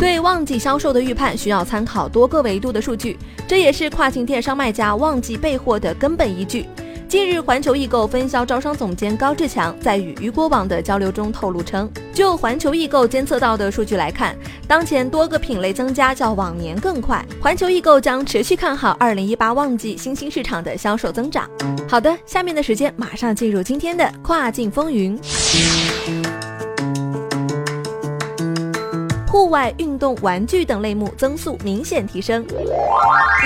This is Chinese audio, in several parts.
对旺季销售的预判需要参考多个维度的数据，这也是跨境电商卖家旺季备货的根本依据。近日，环球易购分销招商总监高志强在与雨果网的交流中透露称，就环球易购监测到的数据来看，当前多个品类增加较往年更快。环球易购将持续看好二零一八旺季新兴市场的销售增长。好的，下面的时间马上进入今天的跨境风云。户外运动玩具等类目增速明显提升，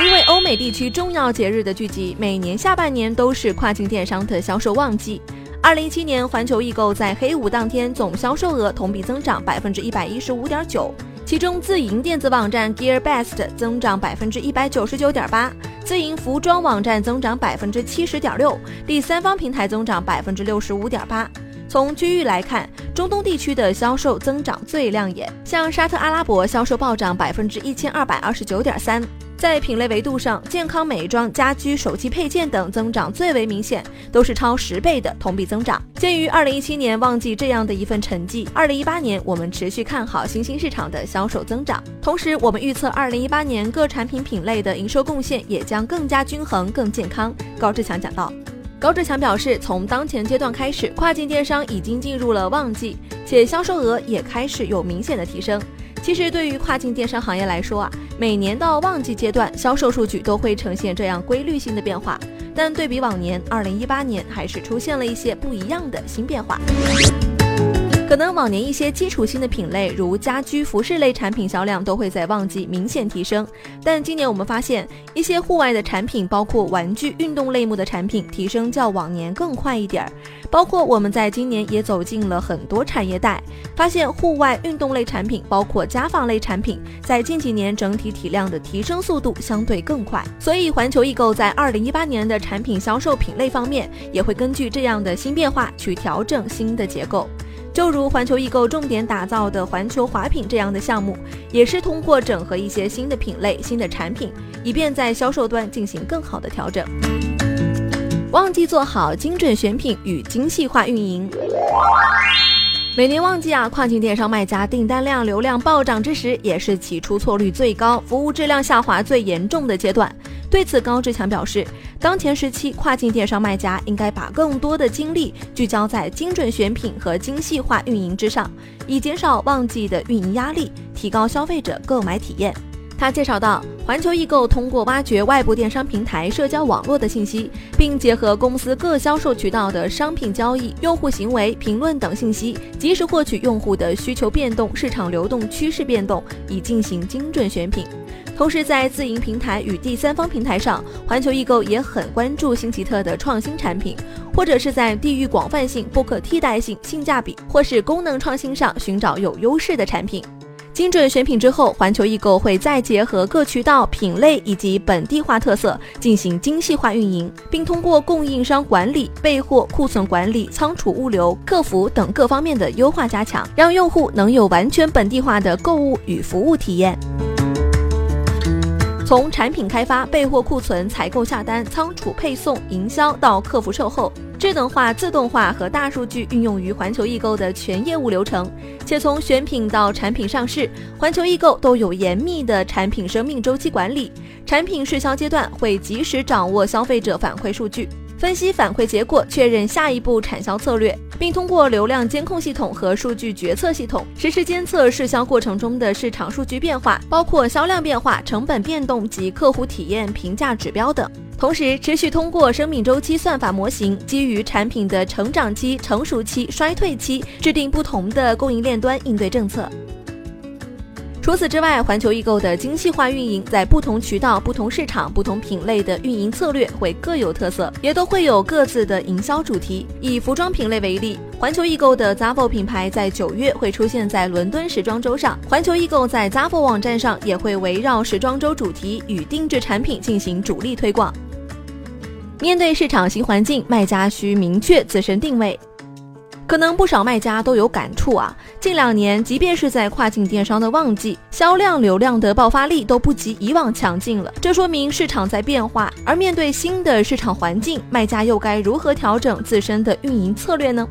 因为欧美地区重要节日的聚集，每年下半年都是跨境电商的销售旺季。二零一七年，环球易购在黑五当天总销售额同比增长百分之一百一十五点九，其中自营电子网站 GearBest 增长百分之一百九十九点八，自营服装网站增长百分之七十点六，第三方平台增长百分之六十五点八。从区域来看，中东地区的销售增长最亮眼，像沙特阿拉伯销售暴涨百分之一千二百二十九点三。在品类维度上，健康美妆、家居、手机配件等增长最为明显，都是超十倍的同比增长。鉴于二零一七年旺季这样的一份成绩，二零一八年我们持续看好新兴市场的销售增长，同时我们预测二零一八年各产品品类的营收贡献也将更加均衡、更健康。高志强讲到。高志强表示，从当前阶段开始，跨境电商已经进入了旺季，且销售额也开始有明显的提升。其实，对于跨境电商行业来说啊，每年到旺季阶段，销售数据都会呈现这样规律性的变化。但对比往年，二零一八年还是出现了一些不一样的新变化。可能往年一些基础性的品类，如家居服饰类产品销量都会在旺季明显提升，但今年我们发现一些户外的产品，包括玩具、运动类目的产品，提升较往年更快一点儿。包括我们在今年也走进了很多产业带，发现户外运动类产品，包括家纺类产品，在近几年整体体量的提升速度相对更快。所以环球易购在二零一八年的产品销售品类方面，也会根据这样的新变化去调整新的结构。就如环球易购重点打造的环球华品这样的项目，也是通过整合一些新的品类、新的产品，以便在销售端进行更好的调整。旺季做好精准选品与精细化运营。每年旺季啊，跨境电商卖家订单量、流量暴涨之时，也是其出错率最高、服务质量下滑最严重的阶段。对此，高志强表示，当前时期跨境电商卖家应该把更多的精力聚焦在精准选品和精细化运营之上，以减少旺季的运营压力，提高消费者购买体验。他介绍到，环球易购通过挖掘外部电商平台、社交网络的信息，并结合公司各销售渠道的商品交易、用户行为、评论等信息，及时获取用户的需求变动、市场流动趋势变动，以进行精准选品。同时，在自营平台与第三方平台上，环球易购也很关注新奇特的创新产品，或者是在地域广泛性、不可替代性、性价比或是功能创新上寻找有优势的产品。精准选品之后，环球易购会再结合各渠道、品类以及本地化特色进行精细化运营，并通过供应商管理、备货、库存管理、仓储物流、客服等各方面的优化加强，让用户能有完全本地化的购物与服务体验。从产品开发、备货、库存、采购、下单、仓储、配送、营销到客服售后，智能化、自动化和大数据运用于环球易购的全业务流程，且从选品到产品上市，环球易购都有严密的产品生命周期管理。产品试销阶段会及时掌握消费者反馈数据。分析反馈结果，确认下一步产销策略，并通过流量监控系统和数据决策系统实时监测试销过程中的市场数据变化，包括销量变化、成本变动及客户体验评价指标等。同时，持续通过生命周期算法模型，基于产品的成长期、成熟期、衰退期，制定不同的供应链端应对政策。除此之外，环球易购的精细化运营，在不同渠道、不同市场、不同品类的运营策略会各有特色，也都会有各自的营销主题。以服装品类为例，环球易购的 Zafo 品牌在九月会出现在伦敦时装周上，环球易购在 Zafo 网站上也会围绕时装周主题与定制产品进行主力推广。面对市场新环境，卖家需明确自身定位。可能不少卖家都有感触啊！近两年，即便是在跨境电商的旺季，销量、流量的爆发力都不及以往强劲了。这说明市场在变化，而面对新的市场环境，卖家又该如何调整自身的运营策略呢？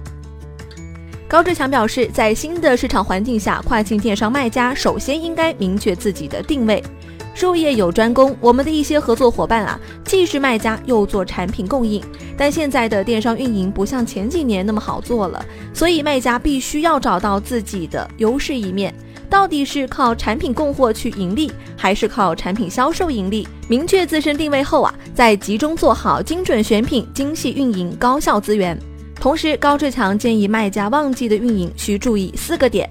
高志强表示，在新的市场环境下，跨境电商卖家首先应该明确自己的定位。术业有专攻，我们的一些合作伙伴啊，既是卖家又做产品供应。但现在的电商运营不像前几年那么好做了，所以卖家必须要找到自己的优势一面，到底是靠产品供货去盈利，还是靠产品销售盈利？明确自身定位后啊，再集中做好精准选品、精细运营、高效资源。同时，高志强建议卖家旺季的运营需注意四个点。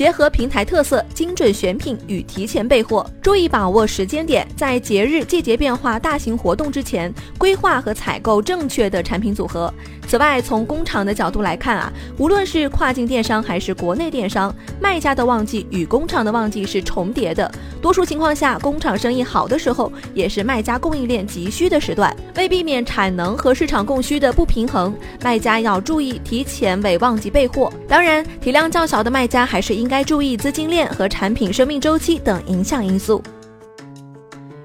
结合平台特色，精准选品与提前备货，注意把握时间点，在节日、季节变化、大型活动之前，规划和采购正确的产品组合。此外，从工厂的角度来看啊，无论是跨境电商还是国内电商，卖家的旺季与工厂的旺季是重叠的。多数情况下，工厂生意好的时候，也是卖家供应链急需的时段。为避免产能和市场供需的不平衡，卖家要注意提前为旺季备货。当然，体量较小的卖家还是应该注意资金链和产品生命周期等影响因素，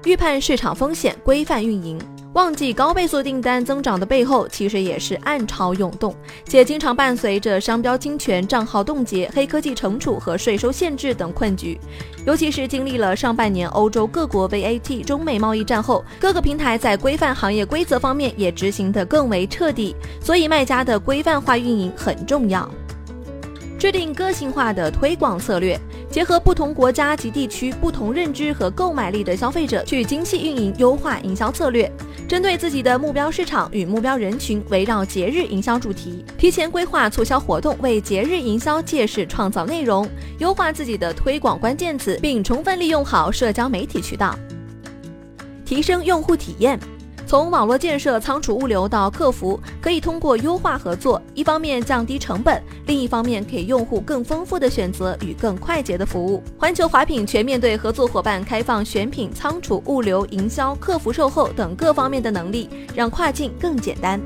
预判市场风险，规范运营。旺季高倍速订单增长的背后，其实也是暗潮涌动，且经常伴随着商标侵权、账号冻结、黑科技惩处和税收限制等困局。尤其是经历了上半年欧洲各国 VAT、中美贸易战后，各个平台在规范行业规则方面也执行得更为彻底，所以卖家的规范化运营很重要。制定个性化的推广策略，结合不同国家及地区不同认知和购买力的消费者，去精细运营优化营销策略。针对自己的目标市场与目标人群，围绕节日营销主题，提前规划促销活动，为节日营销借势创造内容，优化自己的推广关键词，并充分利用好社交媒体渠道，提升用户体验。从网络建设、仓储、物流到客服，可以通过优化合作，一方面降低成本，另一方面给用户更丰富的选择与更快捷的服务。环球华品全面对合作伙伴开放选品、仓储、物流、营销、客服、售后等各方面的能力，让跨境更简单。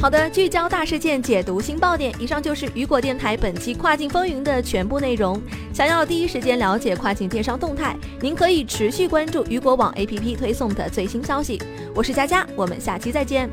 好的，聚焦大事件，解读新爆点。以上就是雨果电台本期跨境风云的全部内容。想要第一时间了解跨境电商动态，您可以持续关注雨果网 APP 推送的最新消息。我是佳佳，我们下期再见。